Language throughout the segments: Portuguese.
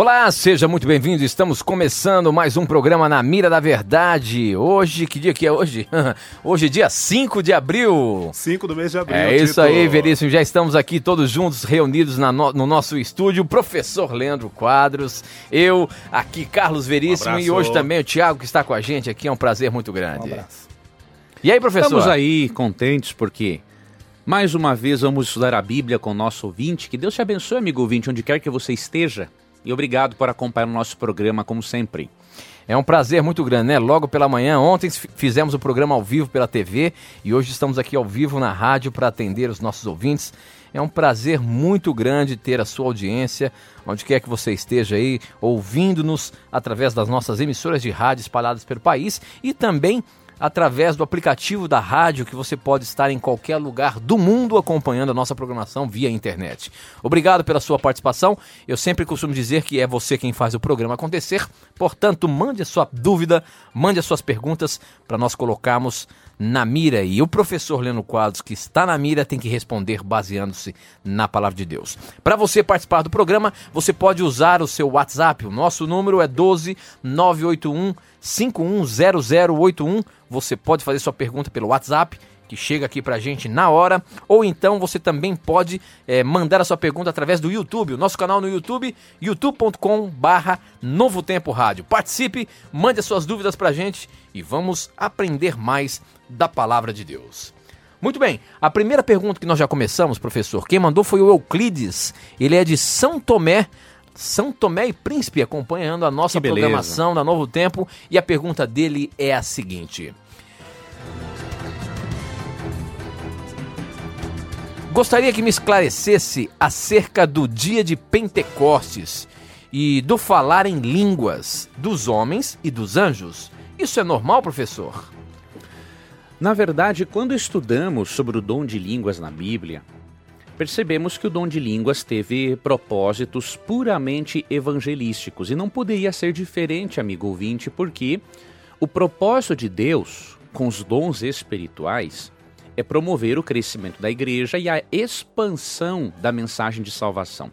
Olá, seja muito bem-vindo. Estamos começando mais um programa na Mira da Verdade. Hoje, que dia que é hoje? hoje, dia 5 de abril. 5 do mês de abril. É isso Tito. aí, Veríssimo. Já estamos aqui todos juntos, reunidos no, no, nosso estúdio. Professor Leandro Quadros, eu, aqui, Carlos Veríssimo, um e hoje também o Tiago que está com a gente aqui. É um prazer muito grande. Um abraço. E aí, professor? Estamos aí contentes porque mais uma vez vamos estudar a Bíblia com o nosso ouvinte. Que Deus te abençoe, amigo ouvinte, onde quer que você esteja e obrigado por acompanhar o nosso programa, como sempre. É um prazer muito grande, né? Logo pela manhã, ontem fizemos o programa ao vivo pela TV e hoje estamos aqui ao vivo na rádio para atender os nossos ouvintes. É um prazer muito grande ter a sua audiência, onde quer que você esteja aí, ouvindo-nos através das nossas emissoras de rádio espalhadas pelo país e também através do aplicativo da rádio que você pode estar em qualquer lugar do mundo acompanhando a nossa programação via internet. Obrigado pela sua participação. Eu sempre costumo dizer que é você quem faz o programa acontecer. Portanto, mande a sua dúvida, mande as suas perguntas para nós colocarmos na mira. E o professor Leno Quadros, que está na mira, tem que responder baseando-se na palavra de Deus. Para você participar do programa, você pode usar o seu WhatsApp. O nosso número é 12 981 510081. Você pode fazer sua pergunta pelo WhatsApp que chega aqui pra gente na hora, ou então você também pode é, mandar a sua pergunta através do YouTube, o nosso canal no YouTube, youtube.com barra Novo Tempo Rádio. Participe, mande as suas dúvidas pra gente e vamos aprender mais da Palavra de Deus. Muito bem, a primeira pergunta que nós já começamos, professor, quem mandou foi o Euclides, ele é de São Tomé, são Tomé e Príncipe acompanhando a nossa programação da Novo Tempo e a pergunta dele é a seguinte: Gostaria que me esclarecesse acerca do dia de Pentecostes e do falar em línguas dos homens e dos anjos. Isso é normal, professor? Na verdade, quando estudamos sobre o dom de línguas na Bíblia, percebemos que o dom de línguas teve propósitos puramente evangelísticos e não poderia ser diferente, amigo ouvinte, porque o propósito de Deus com os dons espirituais é promover o crescimento da igreja e a expansão da mensagem de salvação.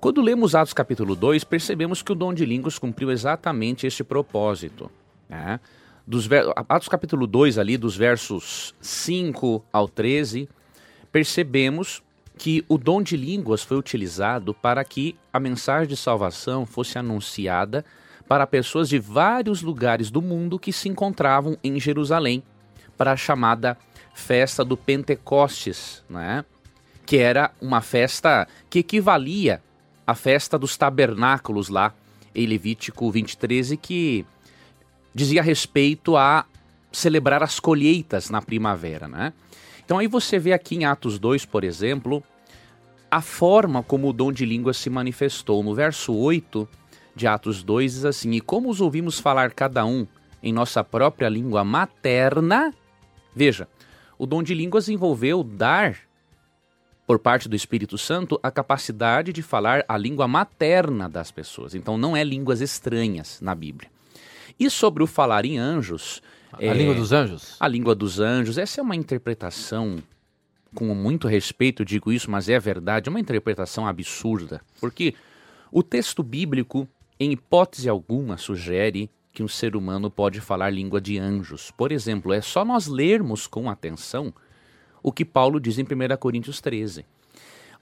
Quando lemos Atos capítulo 2, percebemos que o dom de línguas cumpriu exatamente este propósito. Né? Dos Atos capítulo 2, ali, dos versos 5 ao 13, percebemos que o dom de línguas foi utilizado para que a mensagem de salvação fosse anunciada para pessoas de vários lugares do mundo que se encontravam em Jerusalém, para a chamada festa do Pentecostes, né? que era uma festa que equivalia à festa dos tabernáculos lá em Levítico 23, que dizia respeito a celebrar as colheitas na primavera. Né? Então aí você vê aqui em Atos 2, por exemplo, a forma como o dom de língua se manifestou. No verso 8 de Atos 2 diz assim: E como os ouvimos falar cada um em nossa própria língua materna, veja, o dom de línguas envolveu dar, por parte do Espírito Santo, a capacidade de falar a língua materna das pessoas. Então não é línguas estranhas na Bíblia. E sobre o falar em anjos, a é, língua dos anjos? A língua dos anjos. Essa é uma interpretação, com muito respeito digo isso, mas é verdade, é uma interpretação absurda. Porque o texto bíblico, em hipótese alguma, sugere que um ser humano pode falar língua de anjos. Por exemplo, é só nós lermos com atenção o que Paulo diz em 1 Coríntios 13.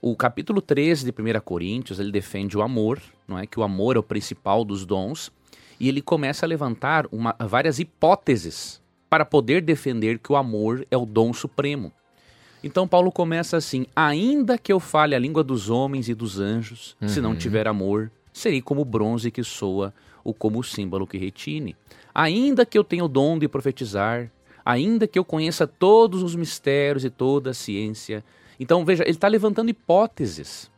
O capítulo 13 de 1 Coríntios, ele defende o amor, não é que o amor é o principal dos dons, e ele começa a levantar uma, várias hipóteses para poder defender que o amor é o dom supremo. Então Paulo começa assim: ainda que eu fale a língua dos homens e dos anjos, uhum. se não uhum. tiver amor, serei como o bronze que soa ou como o símbolo que retine. Ainda que eu tenha o dom de profetizar, ainda que eu conheça todos os mistérios e toda a ciência. Então veja, ele está levantando hipóteses.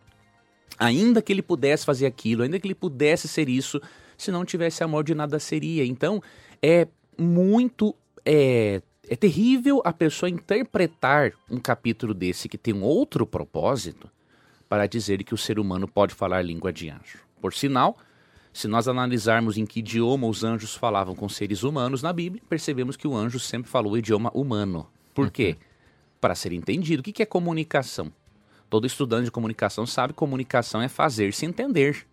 Ainda que ele pudesse fazer aquilo, ainda que ele pudesse ser isso, se não tivesse amor de nada seria. Então, é muito. É, é terrível a pessoa interpretar um capítulo desse que tem um outro propósito para dizer que o ser humano pode falar língua de anjo. Por sinal, se nós analisarmos em que idioma os anjos falavam com seres humanos na Bíblia, percebemos que o anjo sempre falou o idioma humano. Por quê? Uhum. Para ser entendido. O que é comunicação? Todo estudante de comunicação sabe que comunicação é fazer se entender.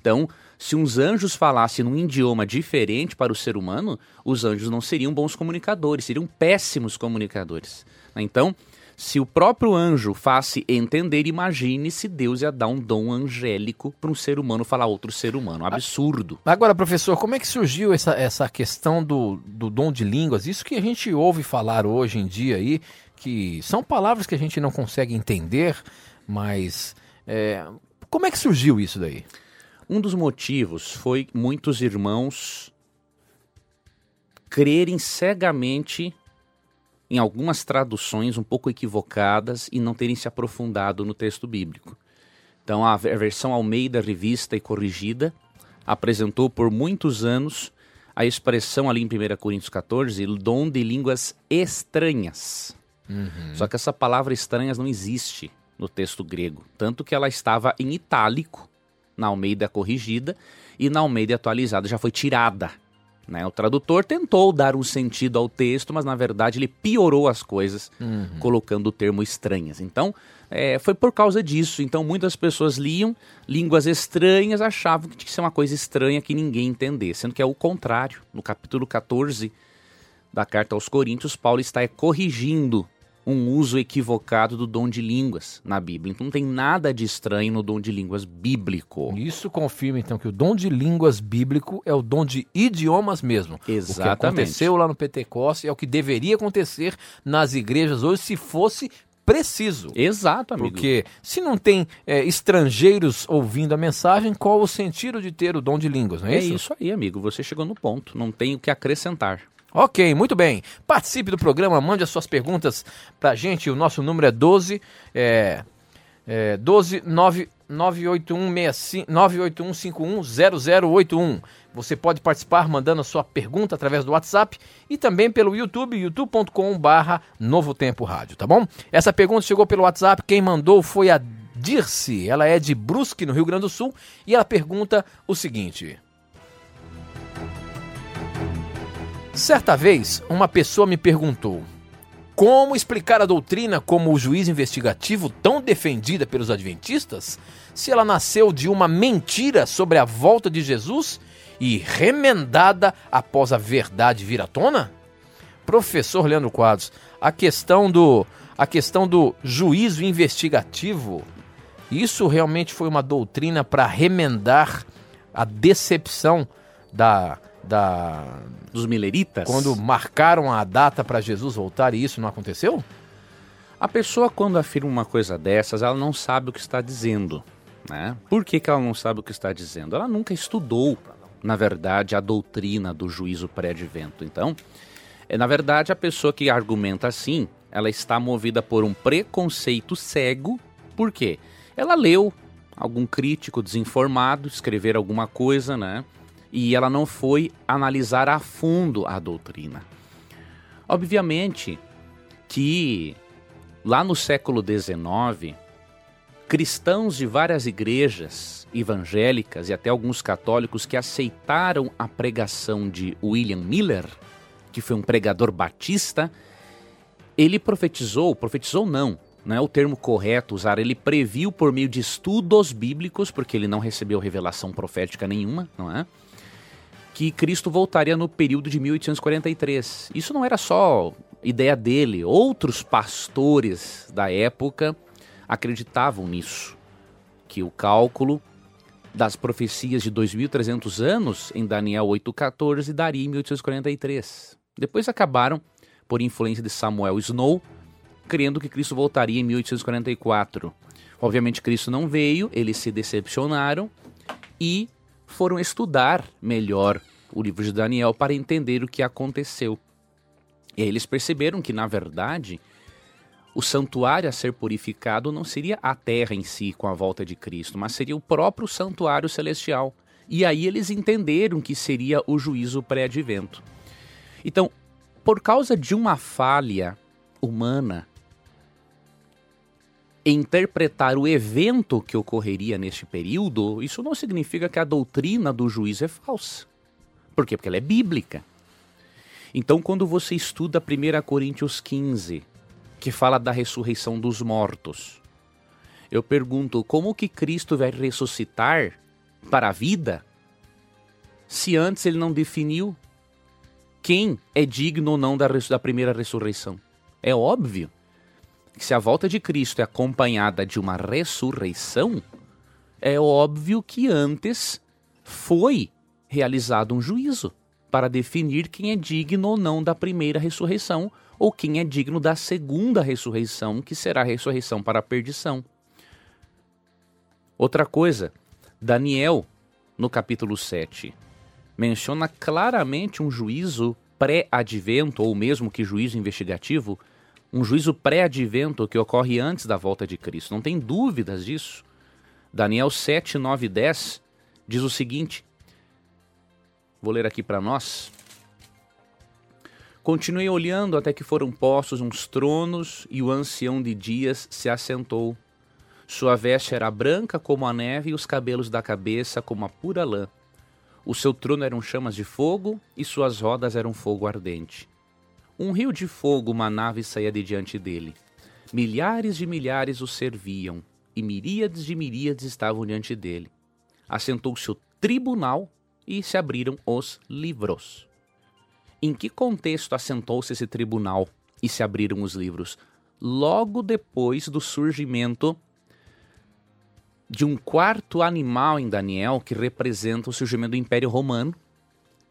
Então, se uns anjos falassem num idioma diferente para o ser humano, os anjos não seriam bons comunicadores, seriam péssimos comunicadores. Então, se o próprio anjo faz-se entender, imagine se Deus ia dar um dom angélico para um ser humano falar outro ser humano. Um absurdo. Agora, professor, como é que surgiu essa, essa questão do, do dom de línguas? Isso que a gente ouve falar hoje em dia aí, que são palavras que a gente não consegue entender, mas é, como é que surgiu isso daí? Um dos motivos foi muitos irmãos crerem cegamente em algumas traduções um pouco equivocadas e não terem se aprofundado no texto bíblico. Então, a versão Almeida Revista e Corrigida apresentou por muitos anos a expressão ali em 1 Coríntios 14, dom de línguas estranhas. Uhum. Só que essa palavra estranhas não existe no texto grego, tanto que ela estava em itálico na Almeida Corrigida e na Almeida Atualizada já foi tirada né? O tradutor tentou dar um sentido ao texto, mas na verdade ele piorou as coisas, uhum. colocando o termo estranhas. Então, é, foi por causa disso. Então, muitas pessoas liam línguas estranhas, achavam que tinha que ser uma coisa estranha que ninguém entendesse, sendo que é o contrário. No capítulo 14 da carta aos Coríntios, Paulo está corrigindo um uso equivocado do dom de línguas na Bíblia. Então não tem nada de estranho no dom de línguas bíblico. Isso confirma então que o dom de línguas bíblico é o dom de idiomas mesmo. Exatamente. O que aconteceu lá no Pentecoste é o que deveria acontecer nas igrejas hoje se fosse preciso. Exato, amigo. Porque se não tem é, estrangeiros ouvindo a mensagem, qual o sentido de ter o dom de línguas, não é, é isso? É isso aí, amigo. Você chegou no ponto. Não tem o que acrescentar. Ok, muito bem. Participe do programa, mande as suas perguntas pra gente. O nosso número é 12 é, é 12 9, 981510081. Você pode participar mandando a sua pergunta através do WhatsApp e também pelo YouTube, youtube.com/barra Novo Tempo Rádio, tá bom? Essa pergunta chegou pelo WhatsApp. Quem mandou foi a Dirce. Ela é de Brusque, no Rio Grande do Sul, e ela pergunta o seguinte. Certa vez, uma pessoa me perguntou: como explicar a doutrina como o juiz investigativo tão defendida pelos adventistas, se ela nasceu de uma mentira sobre a volta de Jesus e remendada após a verdade vir à tona? Professor Leandro Quadros, a questão do a questão do juízo investigativo, isso realmente foi uma doutrina para remendar a decepção da da dos mileritas, quando marcaram a data para Jesus voltar e isso não aconteceu? A pessoa quando afirma uma coisa dessas, ela não sabe o que está dizendo, né? Por que, que ela não sabe o que está dizendo? Ela nunca estudou, na verdade, a doutrina do juízo pré-advento. Então, é na verdade a pessoa que argumenta assim, ela está movida por um preconceito cego. Por quê? Ela leu algum crítico desinformado escrever alguma coisa, né? E ela não foi analisar a fundo a doutrina. Obviamente que lá no século XIX, cristãos de várias igrejas evangélicas e até alguns católicos que aceitaram a pregação de William Miller, que foi um pregador batista, ele profetizou, profetizou não, não é o termo correto usar, ele previu por meio de estudos bíblicos, porque ele não recebeu revelação profética nenhuma, não é? Que Cristo voltaria no período de 1843. Isso não era só ideia dele, outros pastores da época acreditavam nisso, que o cálculo das profecias de 2300 anos em Daniel 8:14 daria em 1843. Depois acabaram por influência de Samuel Snow, crendo que Cristo voltaria em 1844. Obviamente Cristo não veio, eles se decepcionaram e foram estudar melhor o livro de Daniel para entender o que aconteceu. E aí eles perceberam que, na verdade, o santuário a ser purificado não seria a terra em si com a volta de Cristo, mas seria o próprio santuário celestial. E aí eles entenderam que seria o juízo pré-advento. Então, por causa de uma falha humana, interpretar o evento que ocorreria neste período, isso não significa que a doutrina do juiz é falsa. Por quê? Porque ela é bíblica. Então, quando você estuda 1 Coríntios 15, que fala da ressurreição dos mortos, eu pergunto como que Cristo vai ressuscitar para a vida se antes ele não definiu quem é digno ou não da, da primeira ressurreição? É óbvio que se a volta de Cristo é acompanhada de uma ressurreição, é óbvio que antes foi realizado um juízo para definir quem é digno ou não da primeira ressurreição ou quem é digno da segunda ressurreição, que será a ressurreição para a perdição. Outra coisa, Daniel, no capítulo 7, menciona claramente um juízo pré-advento, ou mesmo que juízo investigativo, um juízo pré-advento que ocorre antes da volta de Cristo. Não tem dúvidas disso. Daniel 7, 9 e 10 diz o seguinte: vou ler aqui para nós. Continuei olhando até que foram postos uns tronos e o ancião de dias se assentou. Sua veste era branca como a neve e os cabelos da cabeça como a pura lã. O seu trono eram chamas de fogo e suas rodas eram fogo ardente. Um rio de fogo manava e saía de diante dele. Milhares de milhares o serviam, e miríades de miríades estavam diante dele. Assentou-se o tribunal e se abriram os livros. Em que contexto assentou-se esse tribunal e se abriram os livros? Logo depois do surgimento de um quarto animal em Daniel que representa o surgimento do Império Romano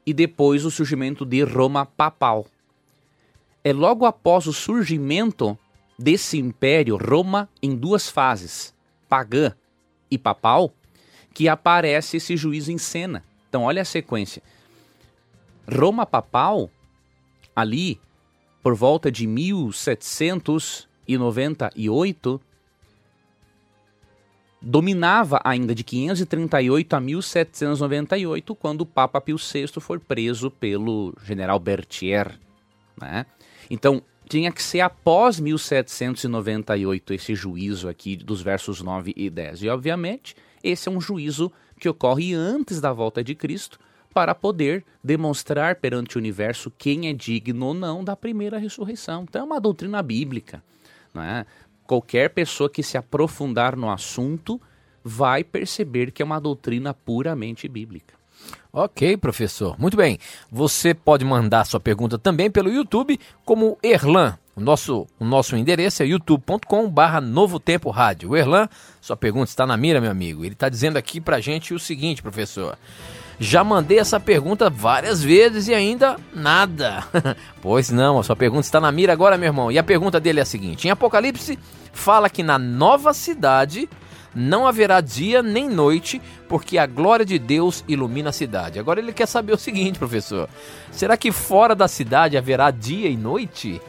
e depois o surgimento de Roma papal é logo após o surgimento desse império, Roma, em duas fases, pagã e papal, que aparece esse juízo em cena. Então, olha a sequência. Roma papal, ali, por volta de 1798, dominava ainda de 538 a 1798, quando o Papa Pio VI foi preso pelo general Berthier. Né? Então, tinha que ser após 1798 esse juízo aqui dos versos 9 e 10. E, obviamente, esse é um juízo que ocorre antes da volta de Cristo para poder demonstrar perante o universo quem é digno ou não da primeira ressurreição. Então, é uma doutrina bíblica. Não é? Qualquer pessoa que se aprofundar no assunto vai perceber que é uma doutrina puramente bíblica. Ok, professor. Muito bem. Você pode mandar sua pergunta também pelo YouTube, como Erlan. O nosso, o nosso endereço é youtube.com/barra Novo Tempo Rádio. O Erlan, sua pergunta está na mira, meu amigo. Ele está dizendo aqui para gente o seguinte, professor. Já mandei essa pergunta várias vezes e ainda nada. pois não, a sua pergunta está na mira agora, meu irmão. E a pergunta dele é a seguinte: em Apocalipse, fala que na nova cidade não haverá dia nem noite, porque a glória de Deus ilumina a cidade. Agora ele quer saber o seguinte, professor: será que fora da cidade haverá dia e noite?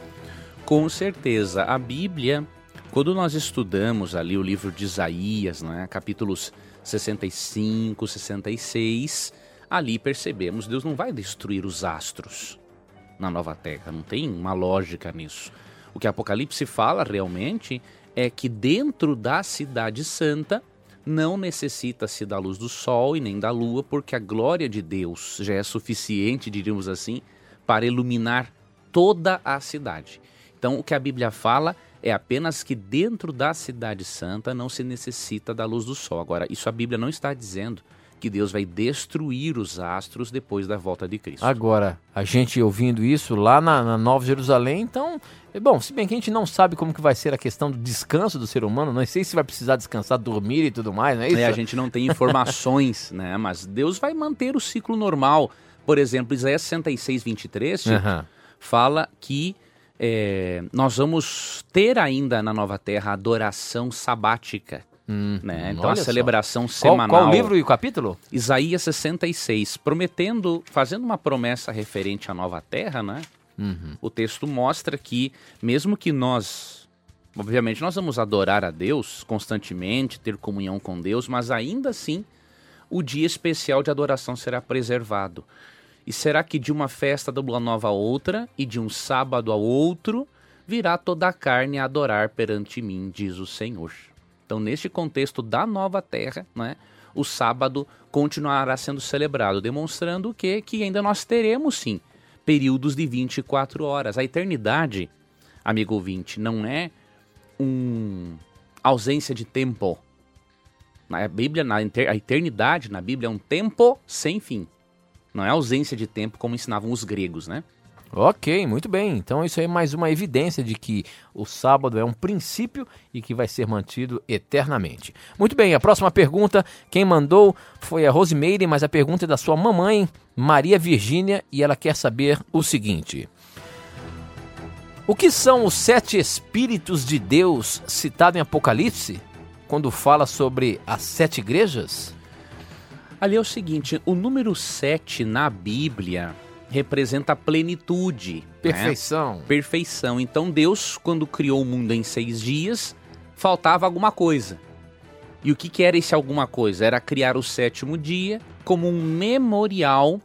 Com certeza. A Bíblia, quando nós estudamos ali o livro de Isaías, né, capítulos 65, 66, ali percebemos Deus não vai destruir os astros na nova terra, não tem uma lógica nisso. O que Apocalipse fala realmente é que dentro da cidade santa não necessita-se da luz do sol e nem da lua, porque a glória de Deus já é suficiente, diríamos assim, para iluminar toda a cidade. Então, o que a Bíblia fala é apenas que dentro da cidade santa não se necessita da luz do sol. Agora, isso a Bíblia não está dizendo que Deus vai destruir os astros depois da volta de Cristo. Agora, a gente ouvindo isso lá na, na Nova Jerusalém, então, é bom, se bem que a gente não sabe como que vai ser a questão do descanso do ser humano, não sei se vai precisar descansar, dormir e tudo mais, não é isso? É, a gente não tem informações, né? Mas Deus vai manter o ciclo normal. Por exemplo, Isaías 66, 23 tipo, uhum. fala que é, nós vamos ter ainda na nova terra adoração sabática. Hum, né? Então a celebração só. semanal. Qual, qual livro e o capítulo? Isaías 66, prometendo, fazendo uma promessa referente à nova terra, né? Uhum. O texto mostra que, mesmo que nós, obviamente, nós vamos adorar a Deus constantemente, ter comunhão com Deus, mas ainda assim o dia especial de adoração será preservado. E será que de uma festa da lua nova a outra e de um sábado ao outro virá toda a carne a adorar perante mim, diz o Senhor. Então, neste contexto da nova terra, né, o sábado continuará sendo celebrado, demonstrando que, que ainda nós teremos sim períodos de 24 horas. A eternidade, amigo ouvinte, não é um ausência de tempo. Na Bíblia, na a eternidade na Bíblia é um tempo sem fim. Não é ausência de tempo como ensinavam os gregos, né? Ok, muito bem. Então isso aí é mais uma evidência de que o sábado é um princípio e que vai ser mantido eternamente. Muito bem, a próxima pergunta, quem mandou foi a Rosimeire, mas a pergunta é da sua mamãe, Maria Virgínia, e ela quer saber o seguinte: O que são os sete espíritos de Deus citado em Apocalipse, quando fala sobre as sete igrejas? Ali é o seguinte, o número sete na Bíblia representa a plenitude. Perfeição. Né? Perfeição. Então Deus, quando criou o mundo em seis dias, faltava alguma coisa. E o que, que era esse alguma coisa? Era criar o sétimo dia como um memorial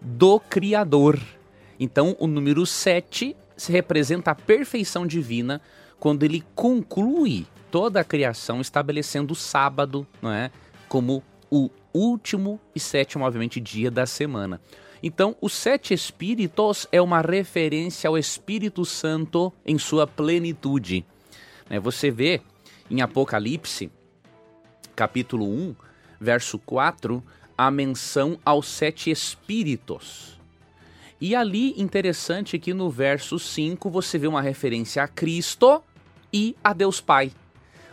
do Criador. Então o número sete se representa a perfeição divina quando ele conclui toda a criação, estabelecendo o sábado, não é, como o último e sétimo, obviamente, dia da semana. Então, os sete espíritos é uma referência ao Espírito Santo em sua plenitude. Né, você vê em Apocalipse, capítulo 1, verso 4, a menção aos sete espíritos. E ali, interessante que no verso 5 você vê uma referência a Cristo e a Deus Pai.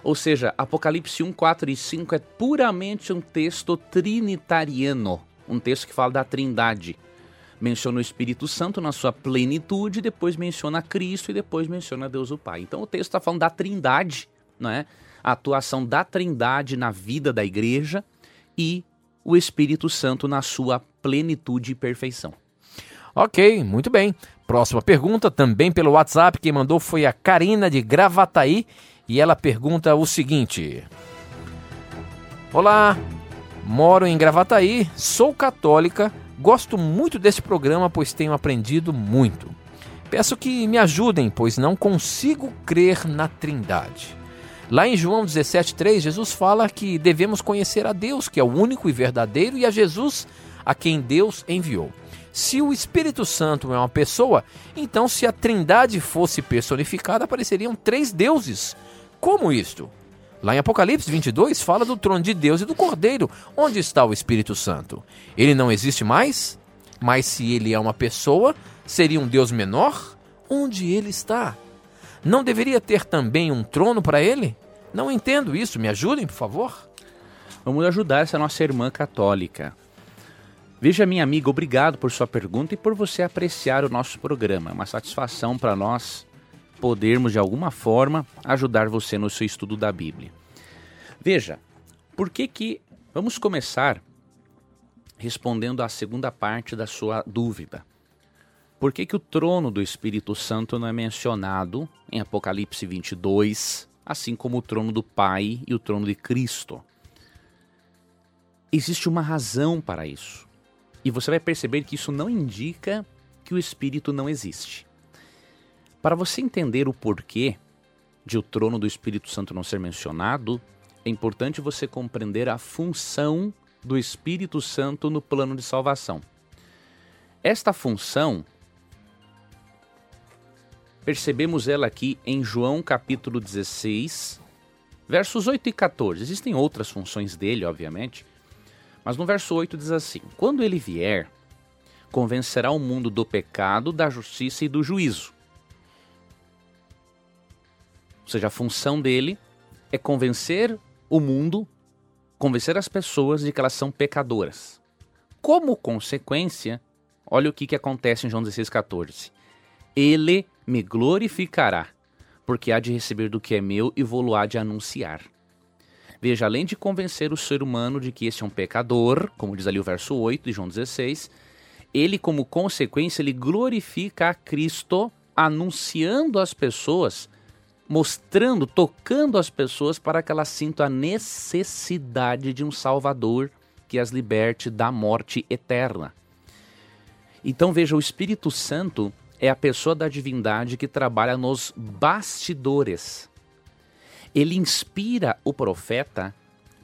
Ou seja, Apocalipse 1, 4 e 5 é puramente um texto trinitariano um texto que fala da Trindade. Menciona o Espírito Santo na sua plenitude, depois menciona Cristo e depois menciona Deus o Pai. Então o texto está falando da Trindade, não é? A atuação da Trindade na vida da igreja e o Espírito Santo na sua plenitude e perfeição. Ok, muito bem. Próxima pergunta, também pelo WhatsApp, quem mandou foi a Karina de Gravataí e ela pergunta o seguinte: Olá, Moro em Gravataí, sou católica, gosto muito desse programa, pois tenho aprendido muito. Peço que me ajudem, pois não consigo crer na Trindade. Lá em João 17,3, Jesus fala que devemos conhecer a Deus, que é o único e verdadeiro, e a Jesus, a quem Deus enviou. Se o Espírito Santo é uma pessoa, então se a Trindade fosse personificada, apareceriam três deuses. Como isto? Lá em Apocalipse 22 fala do trono de Deus e do Cordeiro. Onde está o Espírito Santo? Ele não existe mais? Mas se ele é uma pessoa, seria um Deus menor? Onde ele está? Não deveria ter também um trono para ele? Não entendo isso. Me ajudem, por favor. Vamos ajudar essa nossa irmã católica. Veja, minha amiga, obrigado por sua pergunta e por você apreciar o nosso programa. É uma satisfação para nós podermos de alguma forma ajudar você no seu estudo da Bíblia. Veja, por que que vamos começar respondendo à segunda parte da sua dúvida. Por que que o trono do Espírito Santo não é mencionado em Apocalipse 22, assim como o trono do Pai e o trono de Cristo? Existe uma razão para isso. E você vai perceber que isso não indica que o Espírito não existe. Para você entender o porquê de o trono do Espírito Santo não ser mencionado, é importante você compreender a função do Espírito Santo no plano de salvação. Esta função percebemos ela aqui em João capítulo 16, versos 8 e 14. Existem outras funções dele, obviamente, mas no verso 8 diz assim: Quando ele vier, convencerá o mundo do pecado, da justiça e do juízo. Ou seja, a função dele é convencer o mundo, convencer as pessoas de que elas são pecadoras. Como consequência, olha o que, que acontece em João 16,14. Ele me glorificará, porque há de receber do que é meu e vou-lo há de anunciar. Veja, além de convencer o ser humano de que este é um pecador, como diz ali o verso 8 de João 16, ele, como consequência, ele glorifica a Cristo, anunciando às pessoas mostrando, tocando as pessoas para que elas sintam a necessidade de um Salvador que as liberte da morte eterna. Então veja, o Espírito Santo é a pessoa da divindade que trabalha nos bastidores. Ele inspira o profeta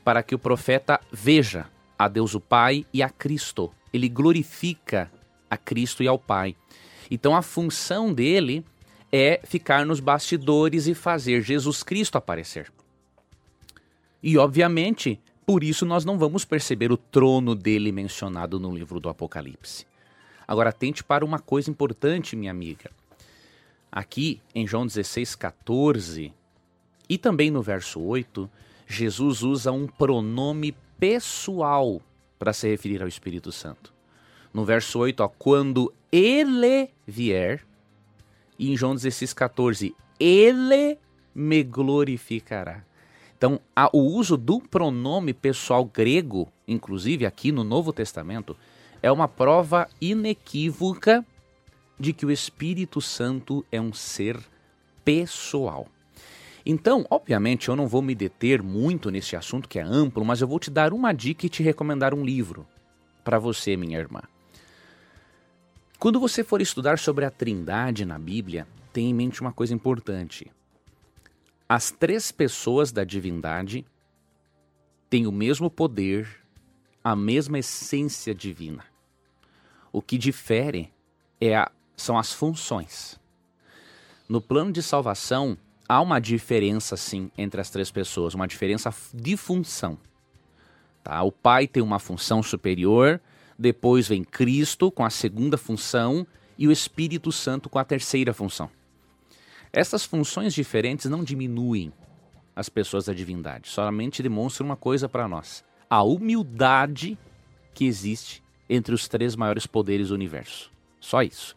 para que o profeta veja a Deus o Pai e a Cristo. Ele glorifica a Cristo e ao Pai. Então a função dele é ficar nos bastidores e fazer Jesus Cristo aparecer. E obviamente, por isso nós não vamos perceber o trono dele mencionado no livro do Apocalipse. Agora, atente para uma coisa importante, minha amiga. Aqui em João 16, 14 e também no verso 8, Jesus usa um pronome pessoal para se referir ao Espírito Santo. No verso 8, ó, quando ele vier, e em João 16, 14, ele me glorificará. Então, a, o uso do pronome pessoal grego, inclusive aqui no Novo Testamento, é uma prova inequívoca de que o Espírito Santo é um ser pessoal. Então, obviamente, eu não vou me deter muito nesse assunto que é amplo, mas eu vou te dar uma dica e te recomendar um livro para você, minha irmã. Quando você for estudar sobre a Trindade na Bíblia, tenha em mente uma coisa importante. As três pessoas da divindade têm o mesmo poder, a mesma essência divina. O que difere é a, são as funções. No plano de salvação, há uma diferença, sim, entre as três pessoas, uma diferença de função. Tá? O Pai tem uma função superior, depois vem Cristo com a segunda função e o Espírito Santo com a terceira função. Essas funções diferentes não diminuem as pessoas da divindade, somente demonstram uma coisa para nós: a humildade que existe entre os três maiores poderes do universo. Só isso.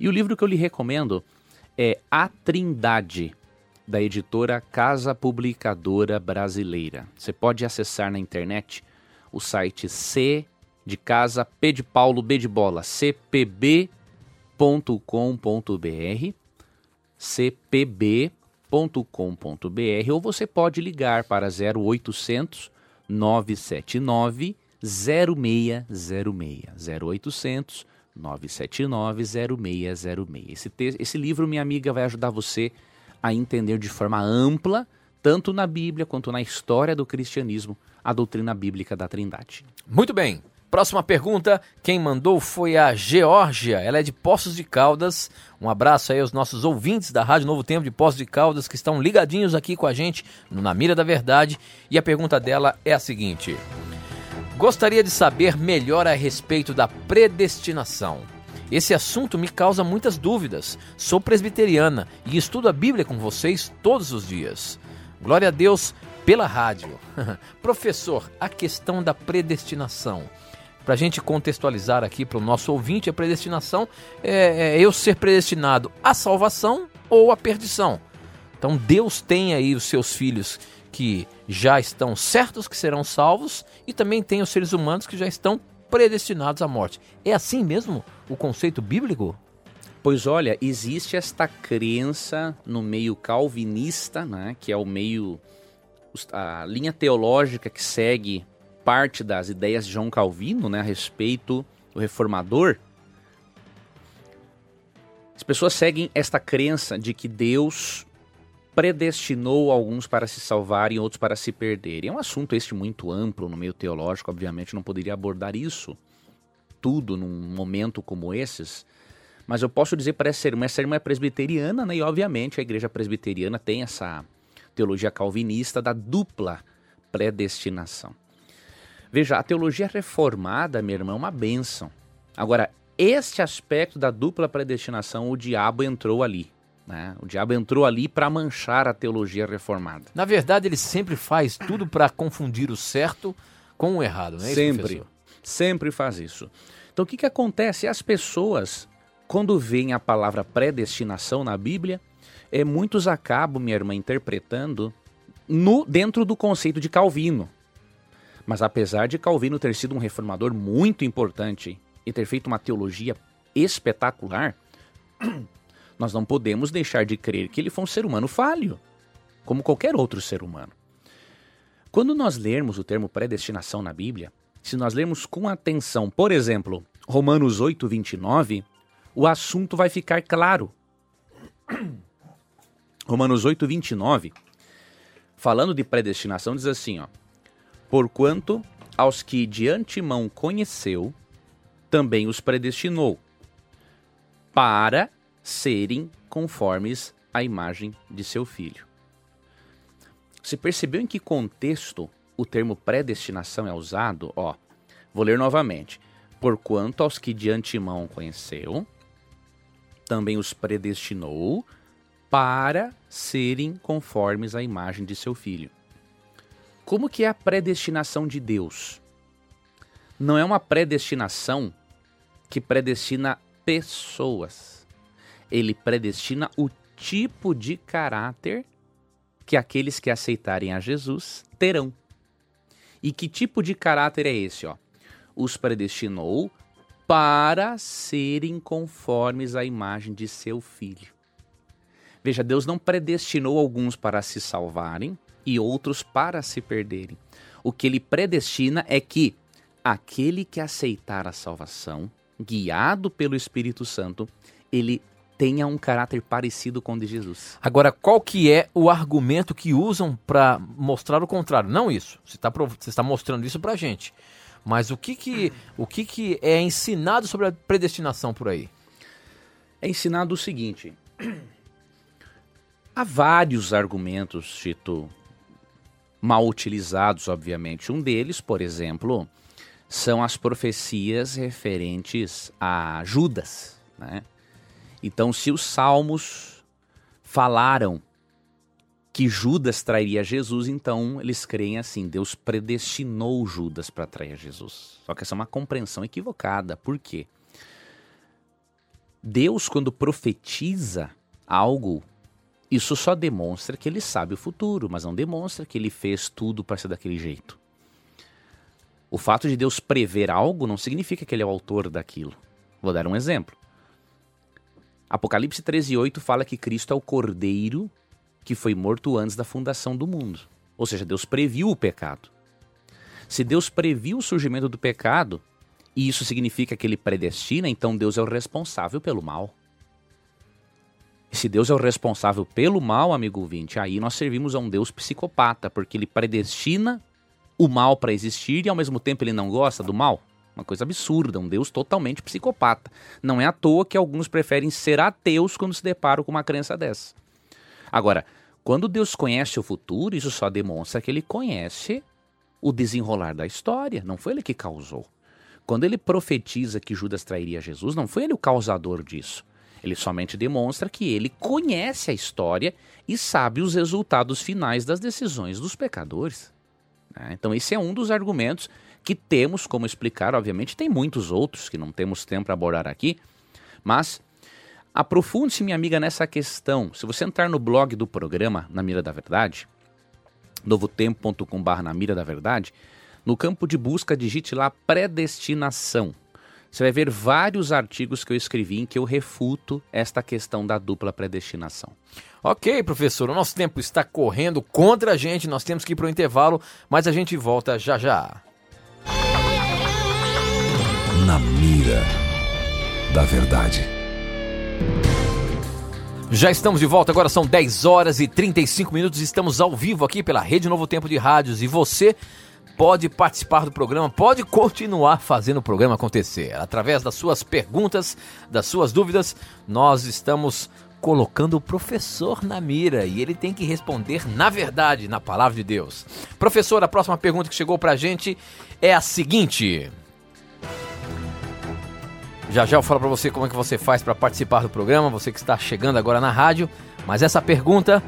E o livro que eu lhe recomendo é A Trindade, da editora Casa Publicadora Brasileira. Você pode acessar na internet o site C de casa, P de Paulo, B de bola, cpb.com.br, cpb.com.br, ou você pode ligar para 0800 979 0606 0800 979 0606. Esse, esse livro, minha amiga, vai ajudar você a entender de forma ampla, tanto na Bíblia quanto na história do cristianismo, a doutrina bíblica da Trindade. Muito bem. Próxima pergunta, quem mandou foi a Geórgia, ela é de Poços de Caldas. Um abraço aí aos nossos ouvintes da Rádio Novo Tempo de Poços de Caldas que estão ligadinhos aqui com a gente no Na Mira da Verdade. E a pergunta dela é a seguinte: Gostaria de saber melhor a respeito da predestinação. Esse assunto me causa muitas dúvidas. Sou presbiteriana e estudo a Bíblia com vocês todos os dias. Glória a Deus pela rádio. Professor, a questão da predestinação. Para a gente contextualizar aqui para o nosso ouvinte, a predestinação é, é eu ser predestinado à salvação ou à perdição. Então Deus tem aí os seus filhos que já estão certos que serão salvos e também tem os seres humanos que já estão predestinados à morte. É assim mesmo o conceito bíblico? Pois olha, existe esta crença no meio calvinista, né, que é o meio a linha teológica que segue parte das ideias de João Calvino, né, a respeito do reformador. As pessoas seguem esta crença de que Deus predestinou alguns para se salvarem e outros para se perderem. É um assunto este muito amplo no meio teológico, obviamente não poderia abordar isso tudo num momento como esses. Mas eu posso dizer para essa irmã, essa é presbiteriana, né? E obviamente a igreja presbiteriana tem essa teologia calvinista da dupla predestinação. Veja, a teologia reformada, minha irmã, é uma benção. Agora, este aspecto da dupla predestinação, o diabo entrou ali. Né? O diabo entrou ali para manchar a teologia reformada. Na verdade, ele sempre faz tudo para confundir o certo com o errado, né? Sempre, sempre faz isso. Então, o que, que acontece? As pessoas, quando veem a palavra predestinação na Bíblia, é, muitos acabam, minha irmã, interpretando no dentro do conceito de Calvino. Mas apesar de Calvino ter sido um reformador muito importante e ter feito uma teologia espetacular, nós não podemos deixar de crer que ele foi um ser humano falho, como qualquer outro ser humano. Quando nós lermos o termo predestinação na Bíblia, se nós lermos com atenção, por exemplo, Romanos 8, 29, o assunto vai ficar claro. Romanos 8, 29, falando de predestinação, diz assim: ó, Porquanto aos que de antemão conheceu, também os predestinou, para serem conformes à imagem de seu filho. Você percebeu em que contexto o termo predestinação é usado? Ó, vou ler novamente. Porquanto aos que de antemão conheceu, também os predestinou para serem conformes à imagem de seu filho. Como que é a predestinação de Deus? Não é uma predestinação que predestina pessoas. Ele predestina o tipo de caráter que aqueles que aceitarem a Jesus terão. E que tipo de caráter é esse, ó? Os predestinou para serem conformes à imagem de seu filho. Veja, Deus não predestinou alguns para se salvarem e outros para se perderem. O que ele predestina é que aquele que aceitar a salvação, guiado pelo Espírito Santo, ele tenha um caráter parecido com o de Jesus. Agora, qual que é o argumento que usam para mostrar o contrário? Não isso. Você está você tá mostrando isso para gente. Mas o que que, o que que é ensinado sobre a predestinação por aí? É ensinado o seguinte. Há vários argumentos, Chito, mal utilizados, obviamente. Um deles, por exemplo, são as profecias referentes a Judas. Né? Então, se os salmos falaram que Judas trairia Jesus, então eles creem assim: Deus predestinou Judas para trair Jesus. Só que essa é uma compreensão equivocada. Por quê? Deus, quando profetiza algo, isso só demonstra que ele sabe o futuro, mas não demonstra que ele fez tudo para ser daquele jeito. O fato de Deus prever algo não significa que ele é o autor daquilo. Vou dar um exemplo. Apocalipse 13:8 fala que Cristo é o cordeiro que foi morto antes da fundação do mundo. Ou seja, Deus previu o pecado. Se Deus previu o surgimento do pecado, e isso significa que ele predestina, então Deus é o responsável pelo mal. Se Deus é o responsável pelo mal, amigo ouvinte, aí nós servimos a um Deus psicopata, porque ele predestina o mal para existir e ao mesmo tempo ele não gosta do mal. Uma coisa absurda, um Deus totalmente psicopata. Não é à toa que alguns preferem ser ateus quando se deparam com uma crença dessa. Agora, quando Deus conhece o futuro, isso só demonstra que ele conhece o desenrolar da história, não foi ele que causou. Quando ele profetiza que Judas trairia Jesus, não foi ele o causador disso. Ele somente demonstra que ele conhece a história e sabe os resultados finais das decisões dos pecadores. Né? Então, esse é um dos argumentos que temos como explicar. Obviamente, tem muitos outros que não temos tempo para abordar aqui, mas aprofunde-se, minha amiga, nessa questão. Se você entrar no blog do programa Na Mira da Verdade, novotempo.com.br Na Mira da Verdade, no campo de busca, digite lá predestinação. Você vai ver vários artigos que eu escrevi em que eu refuto esta questão da dupla predestinação. Ok, professor, o nosso tempo está correndo contra a gente, nós temos que ir para o intervalo, mas a gente volta já já. Na mira da verdade. Já estamos de volta, agora são 10 horas e 35 minutos, estamos ao vivo aqui pela Rede Novo Tempo de Rádios e você pode participar do programa, pode continuar fazendo o programa acontecer. Através das suas perguntas, das suas dúvidas, nós estamos colocando o professor na mira e ele tem que responder na verdade, na palavra de Deus. Professor, a próxima pergunta que chegou pra gente é a seguinte. Já já eu falo para você como é que você faz para participar do programa, você que está chegando agora na rádio, mas essa pergunta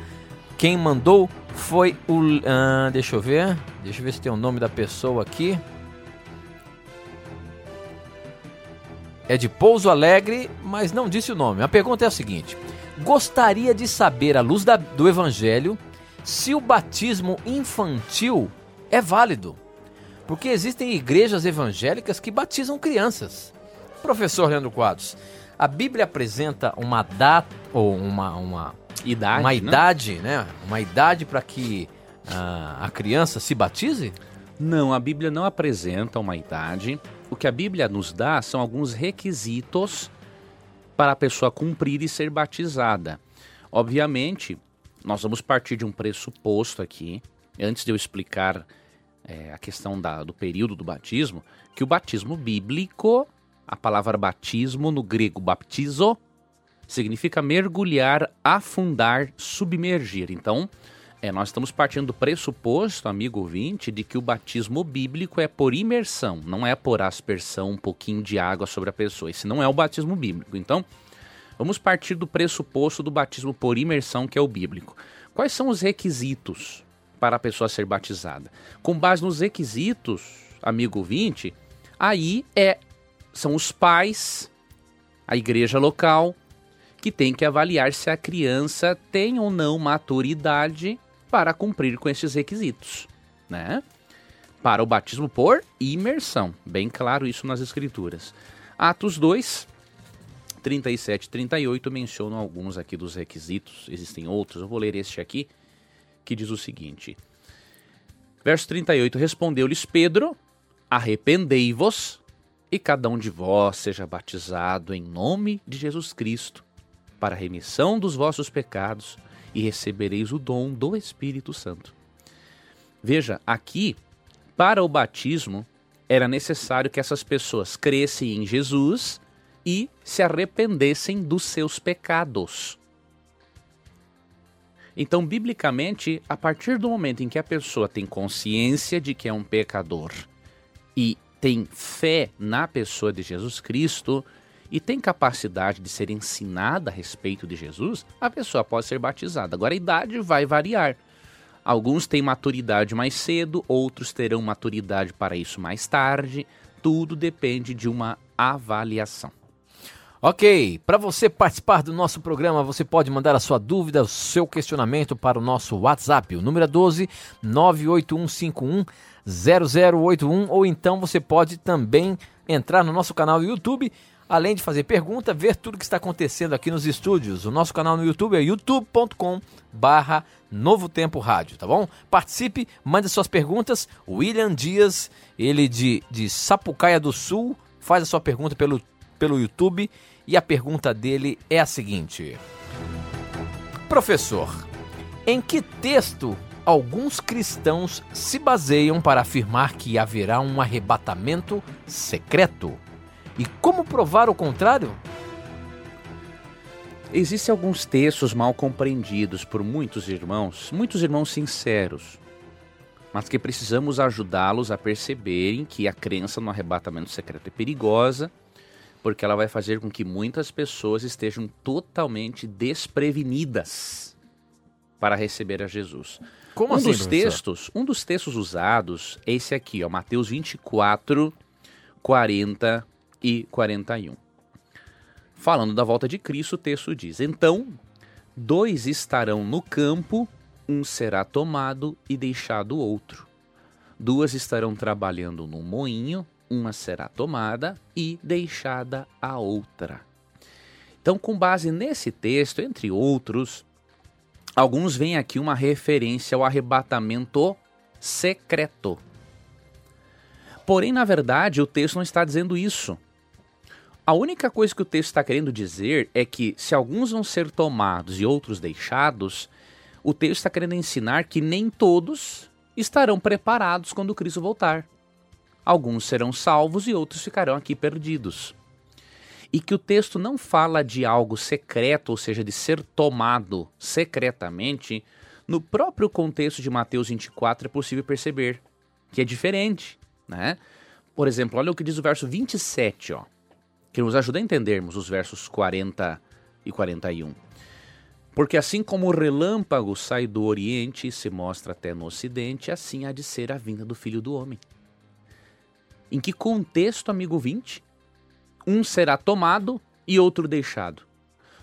quem mandou foi o. Uh, deixa eu ver. Deixa eu ver se tem o nome da pessoa aqui. É de Pouso Alegre, mas não disse o nome. A pergunta é a seguinte: Gostaria de saber, à luz da, do Evangelho, se o batismo infantil é válido. Porque existem igrejas evangélicas que batizam crianças. Professor Leandro Quadros, a Bíblia apresenta uma data ou uma, uma idade, uma né? idade, né? Uma idade para que uh, a criança se batize? Não, a Bíblia não apresenta uma idade. O que a Bíblia nos dá são alguns requisitos para a pessoa cumprir e ser batizada. Obviamente, nós vamos partir de um pressuposto aqui, antes de eu explicar é, a questão da, do período do batismo, que o batismo bíblico, a palavra batismo no grego baptizo, significa mergulhar, afundar, submergir. Então, é, nós estamos partindo do pressuposto, amigo ouvinte, de que o batismo bíblico é por imersão, não é por aspersão um pouquinho de água sobre a pessoa. Esse não é o batismo bíblico. Então, vamos partir do pressuposto do batismo por imersão, que é o bíblico. Quais são os requisitos para a pessoa ser batizada? Com base nos requisitos, amigo ouvinte, aí é são os pais, a igreja local, que tem que avaliar se a criança tem ou não maturidade para cumprir com esses requisitos, né? Para o batismo por imersão, bem claro isso nas escrituras. Atos 2, 37 e 38 mencionam alguns aqui dos requisitos, existem outros, eu vou ler este aqui, que diz o seguinte: Verso 38: Respondeu-lhes Pedro: Arrependei-vos e cada um de vós seja batizado em nome de Jesus Cristo para a remissão dos vossos pecados e recebereis o dom do Espírito Santo. Veja, aqui, para o batismo, era necessário que essas pessoas crescem em Jesus e se arrependessem dos seus pecados. Então, biblicamente, a partir do momento em que a pessoa tem consciência de que é um pecador e tem fé na pessoa de Jesus Cristo, e tem capacidade de ser ensinada a respeito de Jesus, a pessoa pode ser batizada. Agora a idade vai variar. Alguns têm maturidade mais cedo, outros terão maturidade para isso mais tarde. Tudo depende de uma avaliação. Ok, para você participar do nosso programa, você pode mandar a sua dúvida, o seu questionamento para o nosso WhatsApp, o número é 12 98151 0081, ou então você pode também entrar no nosso canal do YouTube além de fazer pergunta, ver tudo que está acontecendo aqui nos estúdios. O nosso canal no YouTube é youtube.com barra Novo Tempo Rádio, tá bom? Participe, mande suas perguntas. William Dias, ele de, de Sapucaia do Sul, faz a sua pergunta pelo, pelo YouTube e a pergunta dele é a seguinte: Professor, em que texto alguns cristãos se baseiam para afirmar que haverá um arrebatamento secreto? E como provar o contrário? Existem alguns textos mal compreendidos por muitos irmãos, muitos irmãos sinceros, mas que precisamos ajudá-los a perceberem que a crença no arrebatamento secreto é perigosa, porque ela vai fazer com que muitas pessoas estejam totalmente desprevenidas para receber a Jesus. Como um assim, dos professor? textos, um dos textos usados é esse aqui, ó, Mateus 24, 40 e 41. Falando da volta de Cristo, o texto diz: Então, dois estarão no campo, um será tomado e deixado outro. Duas estarão trabalhando no moinho, uma será tomada e deixada a outra. Então, com base nesse texto, entre outros, alguns veem aqui uma referência ao arrebatamento secreto. Porém, na verdade, o texto não está dizendo isso. A única coisa que o texto está querendo dizer é que se alguns vão ser tomados e outros deixados, o texto está querendo ensinar que nem todos estarão preparados quando Cristo voltar. Alguns serão salvos e outros ficarão aqui perdidos. E que o texto não fala de algo secreto, ou seja, de ser tomado secretamente, no próprio contexto de Mateus 24 é possível perceber que é diferente, né? Por exemplo, olha o que diz o verso 27, ó que nos ajuda a entendermos os versos 40 e 41. Porque assim como o relâmpago sai do Oriente e se mostra até no Ocidente, assim há de ser a vinda do Filho do Homem. Em que contexto, amigo 20? Um será tomado e outro deixado.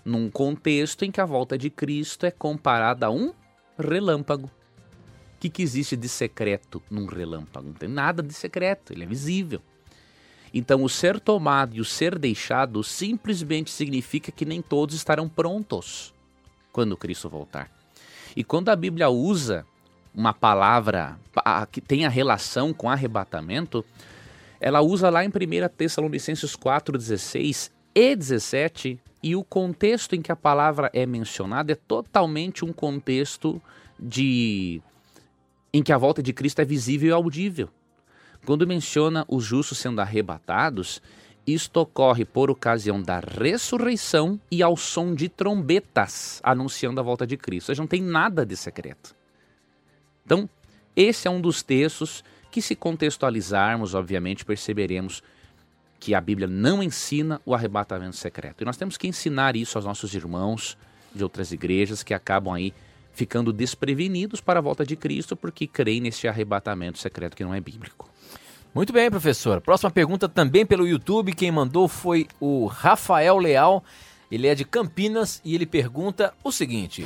Num contexto em que a volta de Cristo é comparada a um relâmpago. O que, que existe de secreto num relâmpago? Não tem nada de secreto, ele é visível. Então, o ser tomado e o ser deixado simplesmente significa que nem todos estarão prontos quando Cristo voltar. E quando a Bíblia usa uma palavra que tem a relação com arrebatamento, ela usa lá em 1 Tessalonicenses 4, 16 e 17, e o contexto em que a palavra é mencionada é totalmente um contexto de em que a volta de Cristo é visível e audível. Quando menciona os justos sendo arrebatados, isto ocorre por ocasião da ressurreição e ao som de trombetas anunciando a volta de Cristo. Ou seja, não tem nada de secreto. Então, esse é um dos textos que, se contextualizarmos, obviamente perceberemos que a Bíblia não ensina o arrebatamento secreto. E nós temos que ensinar isso aos nossos irmãos de outras igrejas que acabam aí ficando desprevenidos para a volta de Cristo porque creem neste arrebatamento secreto que não é bíblico. Muito bem, professor. Próxima pergunta também pelo YouTube. Quem mandou foi o Rafael Leal. Ele é de Campinas e ele pergunta o seguinte: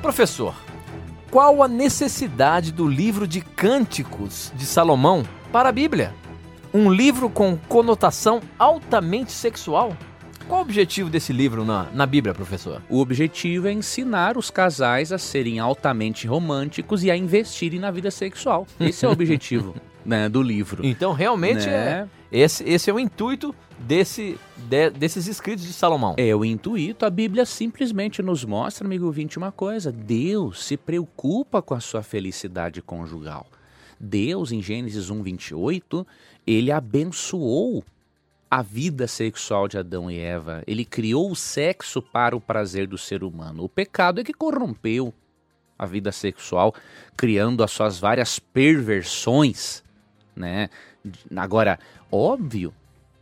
Professor, qual a necessidade do livro de Cânticos de Salomão para a Bíblia? Um livro com conotação altamente sexual? Qual o objetivo desse livro na, na Bíblia, professor? O objetivo é ensinar os casais a serem altamente românticos e a investirem na vida sexual. Esse é o objetivo né, do livro. Então, realmente, né? é, esse, esse é o intuito desse, de, desses escritos de Salomão. É o intuito. A Bíblia simplesmente nos mostra, amigo ouvinte, uma coisa: Deus se preocupa com a sua felicidade conjugal. Deus, em Gênesis 1, 28, ele abençoou a vida sexual de Adão e Eva. Ele criou o sexo para o prazer do ser humano. O pecado é que corrompeu a vida sexual, criando as suas várias perversões, né? Agora, óbvio,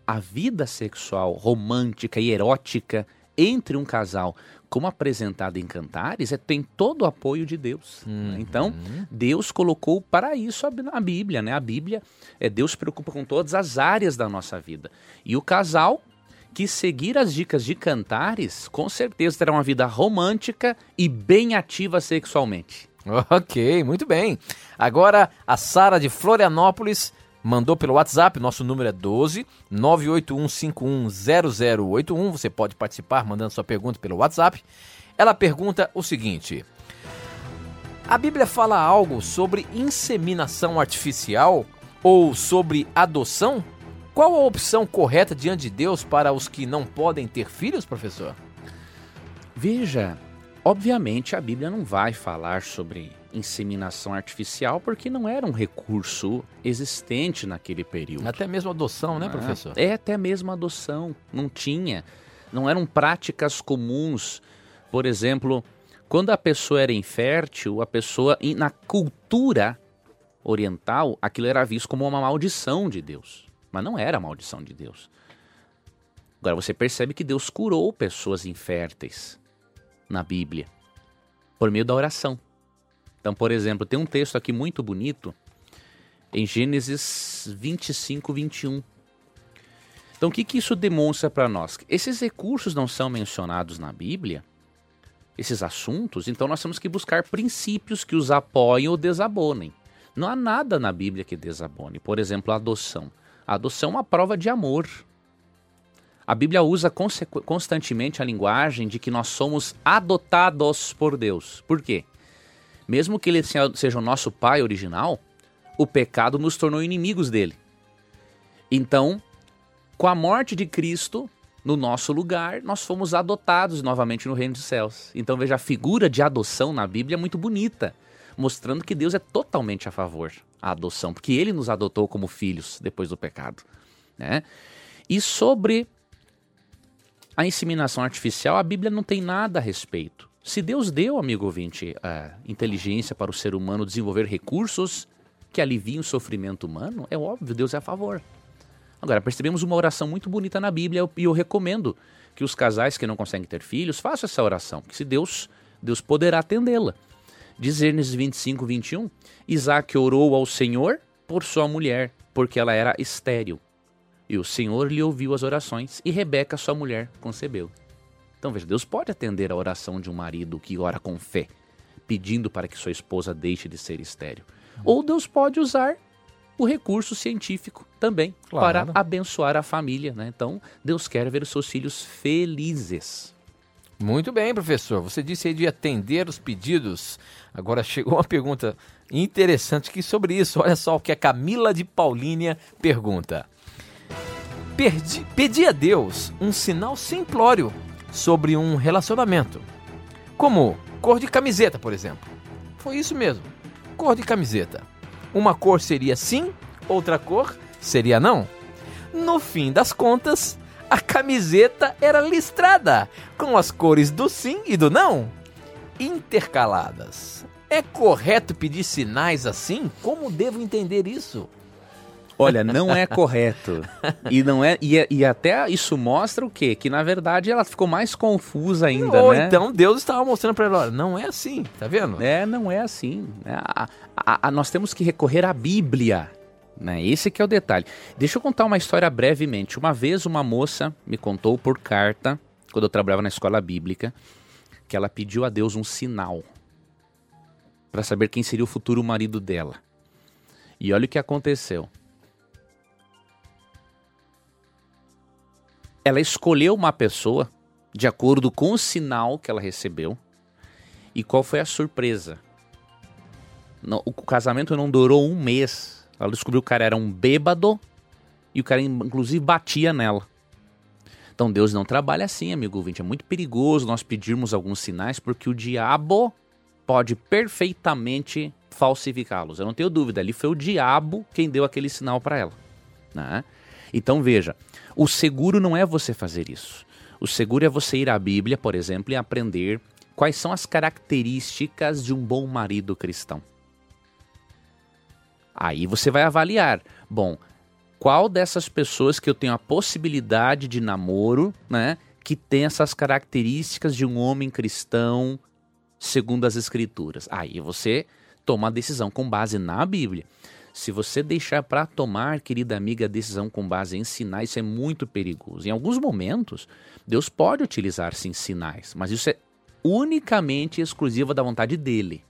a vida sexual romântica e erótica entre um casal como apresentado em Cantares, é, tem todo o apoio de Deus. Né? Uhum. Então, Deus colocou para isso a, a Bíblia. Né? A Bíblia, é, Deus se preocupa com todas as áreas da nossa vida. E o casal que seguir as dicas de Cantares, com certeza terá uma vida romântica e bem ativa sexualmente. Ok, muito bem. Agora, a Sara de Florianópolis mandou pelo WhatsApp, nosso número é 12 981510081. Você pode participar mandando sua pergunta pelo WhatsApp. Ela pergunta o seguinte: A Bíblia fala algo sobre inseminação artificial ou sobre adoção? Qual a opção correta diante de Deus para os que não podem ter filhos, professor? Veja, obviamente a Bíblia não vai falar sobre inseminação artificial porque não era um recurso existente naquele período. Até mesmo adoção, né, ah, professor? É, até mesmo adoção. Não tinha. Não eram práticas comuns. Por exemplo, quando a pessoa era infértil, a pessoa, na cultura oriental, aquilo era visto como uma maldição de Deus. Mas não era maldição de Deus. Agora você percebe que Deus curou pessoas inférteis na Bíblia por meio da oração. Então, por exemplo, tem um texto aqui muito bonito em Gênesis 25, 21. Então, o que, que isso demonstra para nós? Esses recursos não são mencionados na Bíblia, esses assuntos, então nós temos que buscar princípios que os apoiem ou desabonem. Não há nada na Bíblia que desabone. Por exemplo, a adoção. A adoção é uma prova de amor. A Bíblia usa constantemente a linguagem de que nós somos adotados por Deus. Por quê? Mesmo que ele seja o nosso pai original, o pecado nos tornou inimigos dele. Então, com a morte de Cristo no nosso lugar, nós fomos adotados novamente no reino dos céus. Então, veja, a figura de adoção na Bíblia é muito bonita, mostrando que Deus é totalmente a favor da adoção, porque ele nos adotou como filhos depois do pecado. Né? E sobre a inseminação artificial, a Bíblia não tem nada a respeito. Se Deus deu, amigo ouvinte, a inteligência para o ser humano desenvolver recursos que aliviem o sofrimento humano, é óbvio, Deus é a favor. Agora, percebemos uma oração muito bonita na Bíblia e eu recomendo que os casais que não conseguem ter filhos façam essa oração, que se Deus, Deus poderá atendê-la. Diz Gênesis 25, 21, Isaac orou ao Senhor por sua mulher, porque ela era estéril. E o Senhor lhe ouviu as orações, e Rebeca, sua mulher, concebeu. Então veja, Deus pode atender a oração de um marido que ora com fé, pedindo para que sua esposa deixe de ser estéril. Ou Deus pode usar o recurso científico também claro. para abençoar a família. Né? Então, Deus quer ver os seus filhos felizes. Muito bem, professor. Você disse aí de atender os pedidos. Agora chegou uma pergunta interessante aqui sobre isso. Olha só o que a Camila de Paulínia pergunta. Perdi, pedi a Deus um sinal simplório sobre um relacionamento. Como cor de camiseta, por exemplo. Foi isso mesmo. Cor de camiseta. Uma cor seria sim, outra cor seria não. No fim das contas, a camiseta era listrada com as cores do sim e do não intercaladas. É correto pedir sinais assim? Como devo entender isso? Olha, não é correto. E não é e, e, até isso mostra o quê? Que na verdade ela ficou mais confusa ainda, Ou né? então Deus estava mostrando para ela, olha, não é assim, tá vendo? É, não é assim. É, a, a, a, nós temos que recorrer à Bíblia. Né? Esse que é o detalhe. Deixa eu contar uma história brevemente. Uma vez uma moça me contou por carta, quando eu trabalhava na escola bíblica, que ela pediu a Deus um sinal para saber quem seria o futuro marido dela. E olha o que aconteceu. Ela escolheu uma pessoa de acordo com o sinal que ela recebeu. E qual foi a surpresa? o casamento não durou um mês. Ela descobriu que o cara era um bêbado e o cara, inclusive, batia nela. Então Deus não trabalha assim, amigo ouvinte. É muito perigoso nós pedirmos alguns sinais, porque o diabo pode perfeitamente falsificá-los. Eu não tenho dúvida, ali foi o diabo quem deu aquele sinal para ela. Né? Então veja, o seguro não é você fazer isso. O seguro é você ir à Bíblia, por exemplo, e aprender quais são as características de um bom marido cristão. Aí você vai avaliar, bom, qual dessas pessoas que eu tenho a possibilidade de namoro, né, que tem essas características de um homem cristão segundo as escrituras. Aí você toma a decisão com base na Bíblia. Se você deixar para tomar, querida amiga, a decisão com base em sinais, isso é muito perigoso. Em alguns momentos, Deus pode utilizar sim sinais, mas isso é unicamente exclusiva da vontade dele.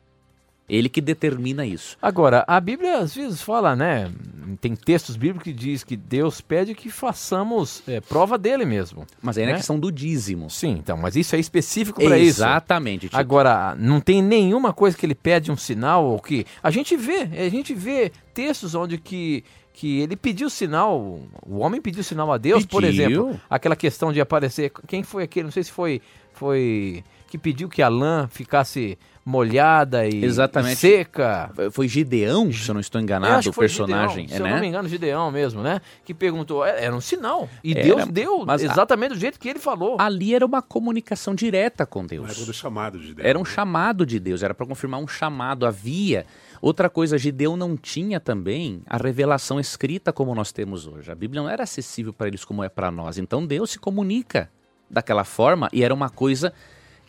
Ele que determina isso. Agora, a Bíblia às vezes fala, né? Tem textos bíblicos que diz que Deus pede que façamos é, prova dele mesmo. Mas aí né? é questão do dízimo. Sim, então, mas isso é específico para isso. Exatamente. Tipo... Agora, não tem nenhuma coisa que ele pede um sinal ou que a gente vê, a gente vê textos onde que que ele pediu sinal, o homem pediu sinal a Deus, pediu? por exemplo, aquela questão de aparecer, quem foi aquele, não sei se foi foi que pediu que a lã ficasse molhada e, Exatamente. seca. Foi Gideão, se eu não estou enganado, o personagem. Gideão, se é, eu né? não me engano, Gideão mesmo, né? Que perguntou, é, era um sinal. E era, Deus deu exatamente a, do jeito que ele falou. Ali era uma comunicação direta com Deus. Era um chamado de Deus. Era um chamado de Deus, era para confirmar um chamado. Havia. Outra coisa, Gideão não tinha também a revelação escrita como nós temos hoje. A Bíblia não era acessível para eles como é para nós. Então Deus se comunica daquela forma e era uma coisa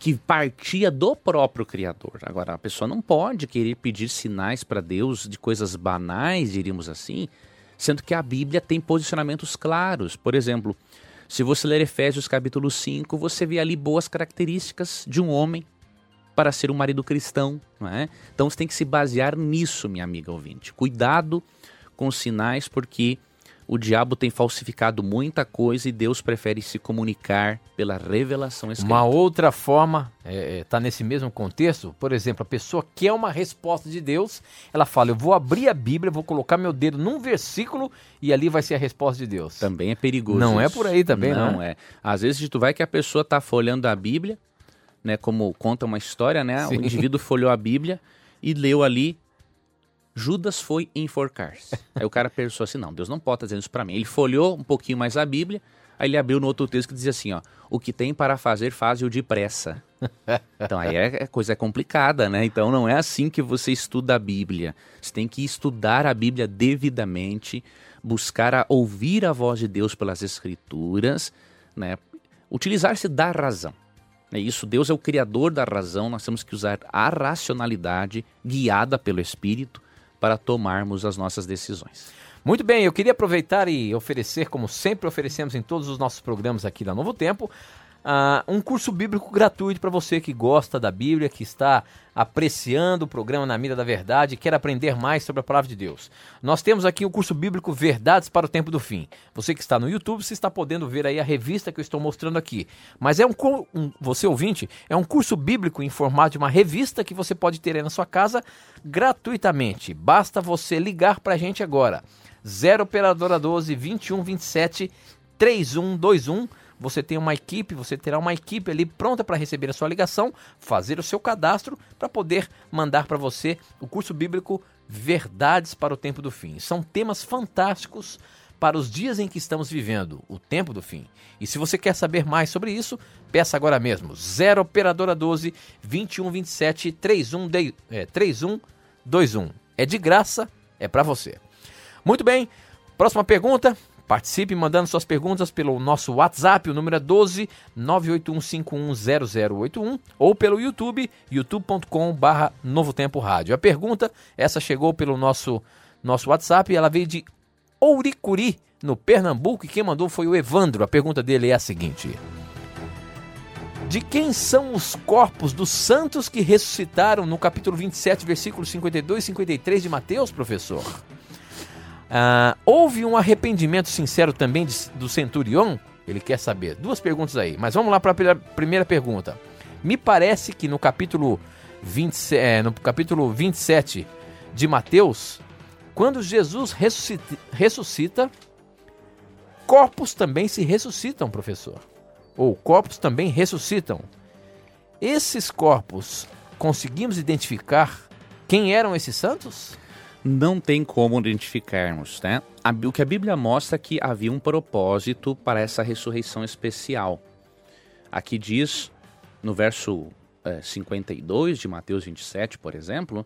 que partia do próprio Criador. Agora, a pessoa não pode querer pedir sinais para Deus de coisas banais, diríamos assim, sendo que a Bíblia tem posicionamentos claros. Por exemplo, se você ler Efésios capítulo 5, você vê ali boas características de um homem para ser um marido cristão. Não é? Então você tem que se basear nisso, minha amiga ouvinte. Cuidado com os sinais, porque o diabo tem falsificado muita coisa e Deus prefere se comunicar pela revelação escrita. Uma outra forma está é, é, tá nesse mesmo contexto, por exemplo, a pessoa quer uma resposta de Deus, ela fala: Eu vou abrir a Bíblia, vou colocar meu dedo num versículo e ali vai ser a resposta de Deus. Também é perigoso. Não é isso. é por aí também, não, não é. Às vezes tu vai que a pessoa está folhando a Bíblia, né? Como conta uma história, né? Sim. O indivíduo folheou a Bíblia e leu ali Judas foi enforcar-se. Aí o cara pensou assim: não, Deus não pode estar dizendo isso para mim. Ele folheou um pouquinho mais a Bíblia, aí ele abriu no outro texto que dizia assim: ó, o que tem para fazer, faz-o depressa. Então aí é, é coisa complicada, né? Então não é assim que você estuda a Bíblia. Você tem que estudar a Bíblia devidamente, buscar a ouvir a voz de Deus pelas Escrituras, né? Utilizar-se da razão. É isso, Deus é o criador da razão, nós temos que usar a racionalidade guiada pelo Espírito para tomarmos as nossas decisões. Muito bem, eu queria aproveitar e oferecer, como sempre oferecemos em todos os nossos programas aqui da Novo Tempo, uh, um curso bíblico gratuito para você que gosta da Bíblia, que está apreciando o programa Na Mira da Verdade e quer aprender mais sobre a palavra de Deus. Nós temos aqui o curso bíblico Verdades para o Tempo do Fim. Você que está no YouTube, você está podendo ver aí a revista que eu estou mostrando aqui. Mas é um, um você ouvinte, é um curso bíblico em formato de uma revista que você pode ter aí na sua casa gratuitamente. Basta você ligar para a gente agora. 0 operadora 12 21 27 3121 você tem uma equipe, você terá uma equipe ali pronta para receber a sua ligação, fazer o seu cadastro para poder mandar para você o curso bíblico Verdades para o Tempo do Fim. São temas fantásticos para os dias em que estamos vivendo, o tempo do fim. E se você quer saber mais sobre isso, peça agora mesmo. 0 operadora 12 2127 31 é, 3121. É de graça, é para você. Muito bem. Próxima pergunta. Participe mandando suas perguntas pelo nosso WhatsApp, o número é 12 981510081 ou pelo YouTube, youtube.com/barra Novo Tempo Rádio. A pergunta, essa chegou pelo nosso, nosso WhatsApp, ela veio de Ouricuri, no Pernambuco, e quem mandou foi o Evandro. A pergunta dele é a seguinte: De quem são os corpos dos santos que ressuscitaram no capítulo 27, versículos 52 e 53 de Mateus, professor? Ah, houve um arrependimento sincero também de, do centurião? Ele quer saber. Duas perguntas aí, mas vamos lá para a primeira pergunta. Me parece que no capítulo, 20, é, no capítulo 27 de Mateus, quando Jesus ressuscita, ressuscita, corpos também se ressuscitam, professor. Ou corpos também ressuscitam. Esses corpos, conseguimos identificar quem eram esses santos? Não tem como identificarmos, né? O que a Bíblia mostra é que havia um propósito para essa ressurreição especial. Aqui diz, no verso é, 52 de Mateus 27, por exemplo,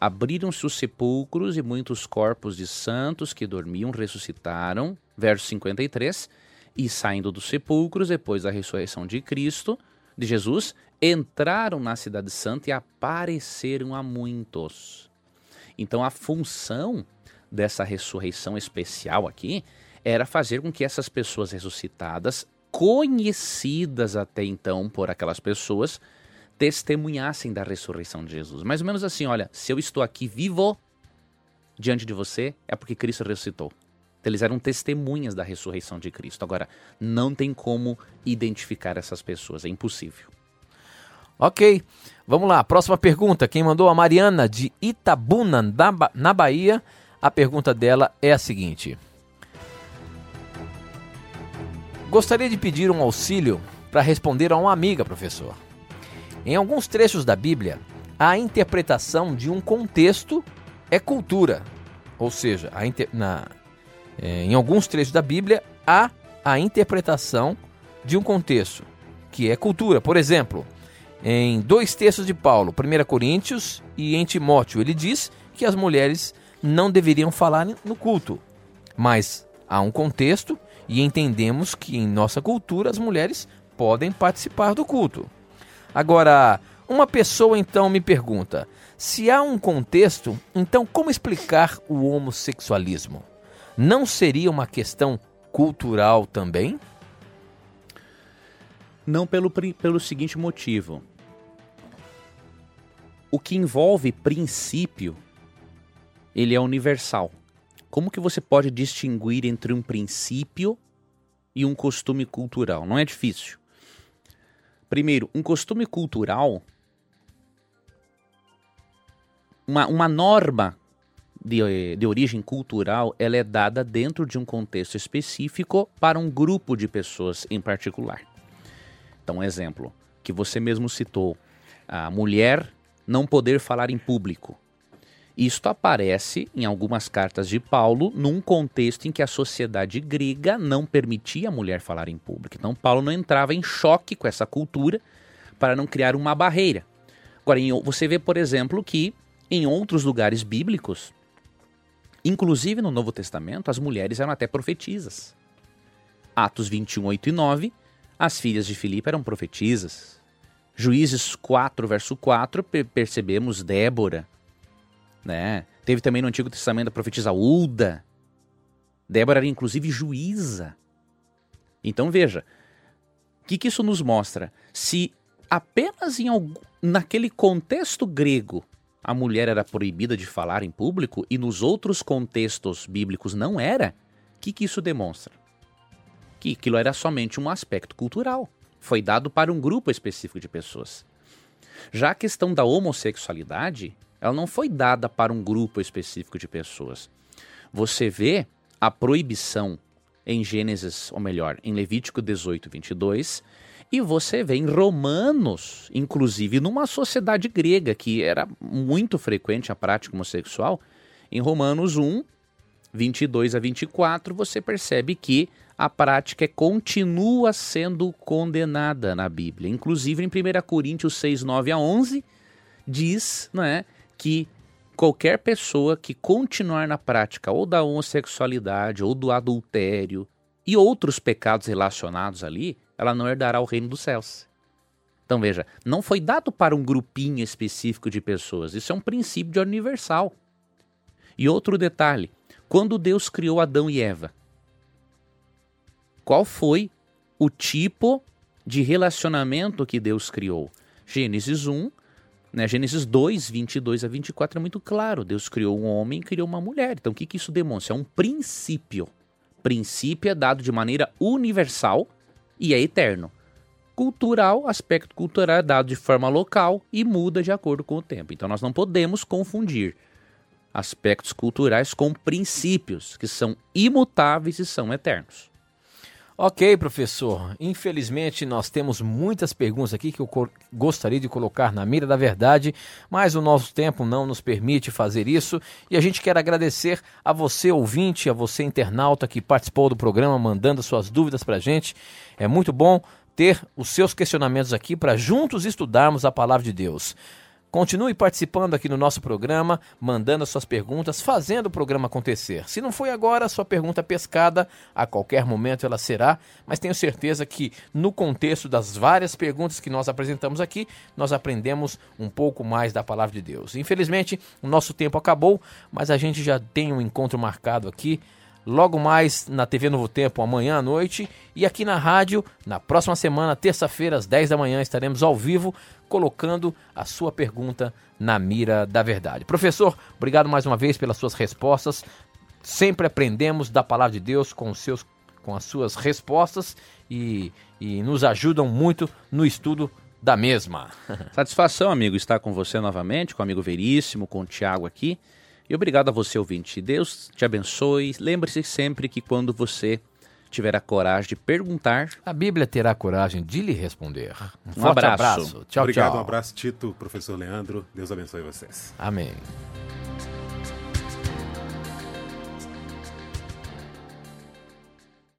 abriram-se os sepulcros e muitos corpos de santos que dormiam ressuscitaram. Verso 53, e saindo dos sepulcros depois da ressurreição de Cristo, de Jesus, entraram na cidade santa e apareceram a muitos. Então a função dessa ressurreição especial aqui era fazer com que essas pessoas ressuscitadas, conhecidas até então por aquelas pessoas, testemunhassem da ressurreição de Jesus. Mais ou menos assim, olha, se eu estou aqui vivo diante de você, é porque Cristo ressuscitou. Então, eles eram testemunhas da ressurreição de Cristo. Agora, não tem como identificar essas pessoas, é impossível. Ok, vamos lá. Próxima pergunta. Quem mandou a Mariana de Itabuna, na, Bahia. A pergunta dela é a seguinte: Gostaria de pedir um auxílio para responder a uma amiga, professor. Em alguns trechos da Bíblia, a interpretação de um contexto é cultura. Ou seja, inter... na... é, em alguns trechos da Bíblia, há a interpretação de um contexto, que é cultura. Por exemplo, em dois textos de Paulo, 1 Coríntios e em Timóteo. Ele diz que as mulheres não deveriam falar no culto, mas há um contexto e entendemos que em nossa cultura as mulheres podem participar do culto. Agora, uma pessoa então me pergunta: se há um contexto, então como explicar o homossexualismo? Não seria uma questão cultural também? Não pelo, pelo seguinte motivo. O que envolve princípio, ele é universal. Como que você pode distinguir entre um princípio e um costume cultural? Não é difícil. Primeiro, um costume cultural, uma, uma norma de, de origem cultural, ela é dada dentro de um contexto específico para um grupo de pessoas em particular. Então, um exemplo que você mesmo citou: a mulher não poder falar em público. Isto aparece em algumas cartas de Paulo num contexto em que a sociedade grega não permitia a mulher falar em público. Então, Paulo não entrava em choque com essa cultura para não criar uma barreira. Agora, você vê, por exemplo, que em outros lugares bíblicos, inclusive no Novo Testamento, as mulheres eram até profetisas. Atos 21, 8 e 9 as filhas de Filipe eram profetisas. Juízes 4, verso 4, percebemos Débora. Né? Teve também no Antigo Testamento a profetisa Ulda. Débora era inclusive juíza. Então veja, que, que isso nos mostra? Se apenas em algum, naquele contexto grego a mulher era proibida de falar em público e nos outros contextos bíblicos não era, o que, que isso demonstra? Que aquilo era somente um aspecto cultural. Foi dado para um grupo específico de pessoas. Já a questão da homossexualidade, ela não foi dada para um grupo específico de pessoas. Você vê a proibição em Gênesis, ou melhor, em Levítico 18, 22, e você vê em Romanos, inclusive numa sociedade grega que era muito frequente a prática homossexual, em Romanos 1, 22 a 24, você percebe que a prática continua sendo condenada na Bíblia. Inclusive em 1 Coríntios 6, 9 a 11, diz não é, que qualquer pessoa que continuar na prática ou da homossexualidade ou do adultério e outros pecados relacionados ali, ela não herdará o reino dos céus. Então veja, não foi dado para um grupinho específico de pessoas, isso é um princípio de universal. E outro detalhe, quando Deus criou Adão e Eva, qual foi o tipo de relacionamento que Deus criou? Gênesis 1, né, Gênesis 2, 22 a 24 é muito claro. Deus criou um homem e criou uma mulher. Então o que, que isso demonstra? É um princípio. Princípio é dado de maneira universal e é eterno. Cultural, aspecto cultural é dado de forma local e muda de acordo com o tempo. Então nós não podemos confundir aspectos culturais com princípios que são imutáveis e são eternos. Ok, professor. Infelizmente, nós temos muitas perguntas aqui que eu gostaria de colocar na mira da verdade, mas o nosso tempo não nos permite fazer isso. E a gente quer agradecer a você, ouvinte, a você, internauta, que participou do programa, mandando suas dúvidas para a gente. É muito bom ter os seus questionamentos aqui para juntos estudarmos a palavra de Deus. Continue participando aqui no nosso programa, mandando suas perguntas, fazendo o programa acontecer. Se não foi agora, sua pergunta pescada, a qualquer momento ela será, mas tenho certeza que no contexto das várias perguntas que nós apresentamos aqui, nós aprendemos um pouco mais da palavra de Deus. Infelizmente, o nosso tempo acabou, mas a gente já tem um encontro marcado aqui logo mais na TV Novo Tempo amanhã à noite e aqui na rádio na próxima semana, terça-feira às 10 da manhã estaremos ao vivo colocando a sua pergunta na mira da verdade. Professor, obrigado mais uma vez pelas suas respostas. Sempre aprendemos da palavra de Deus com seus com as suas respostas e, e nos ajudam muito no estudo da mesma. Satisfação, amigo, estar com você novamente, com o amigo Veríssimo, com o Tiago aqui. E obrigado a você, ouvinte. Deus te abençoe. Lembre-se sempre que quando você tiver a coragem de perguntar, a Bíblia terá a coragem de lhe responder. Um, um abraço. abraço. Tchau, Obrigado, tchau. um abraço, Tito, professor Leandro. Deus abençoe vocês. Amém.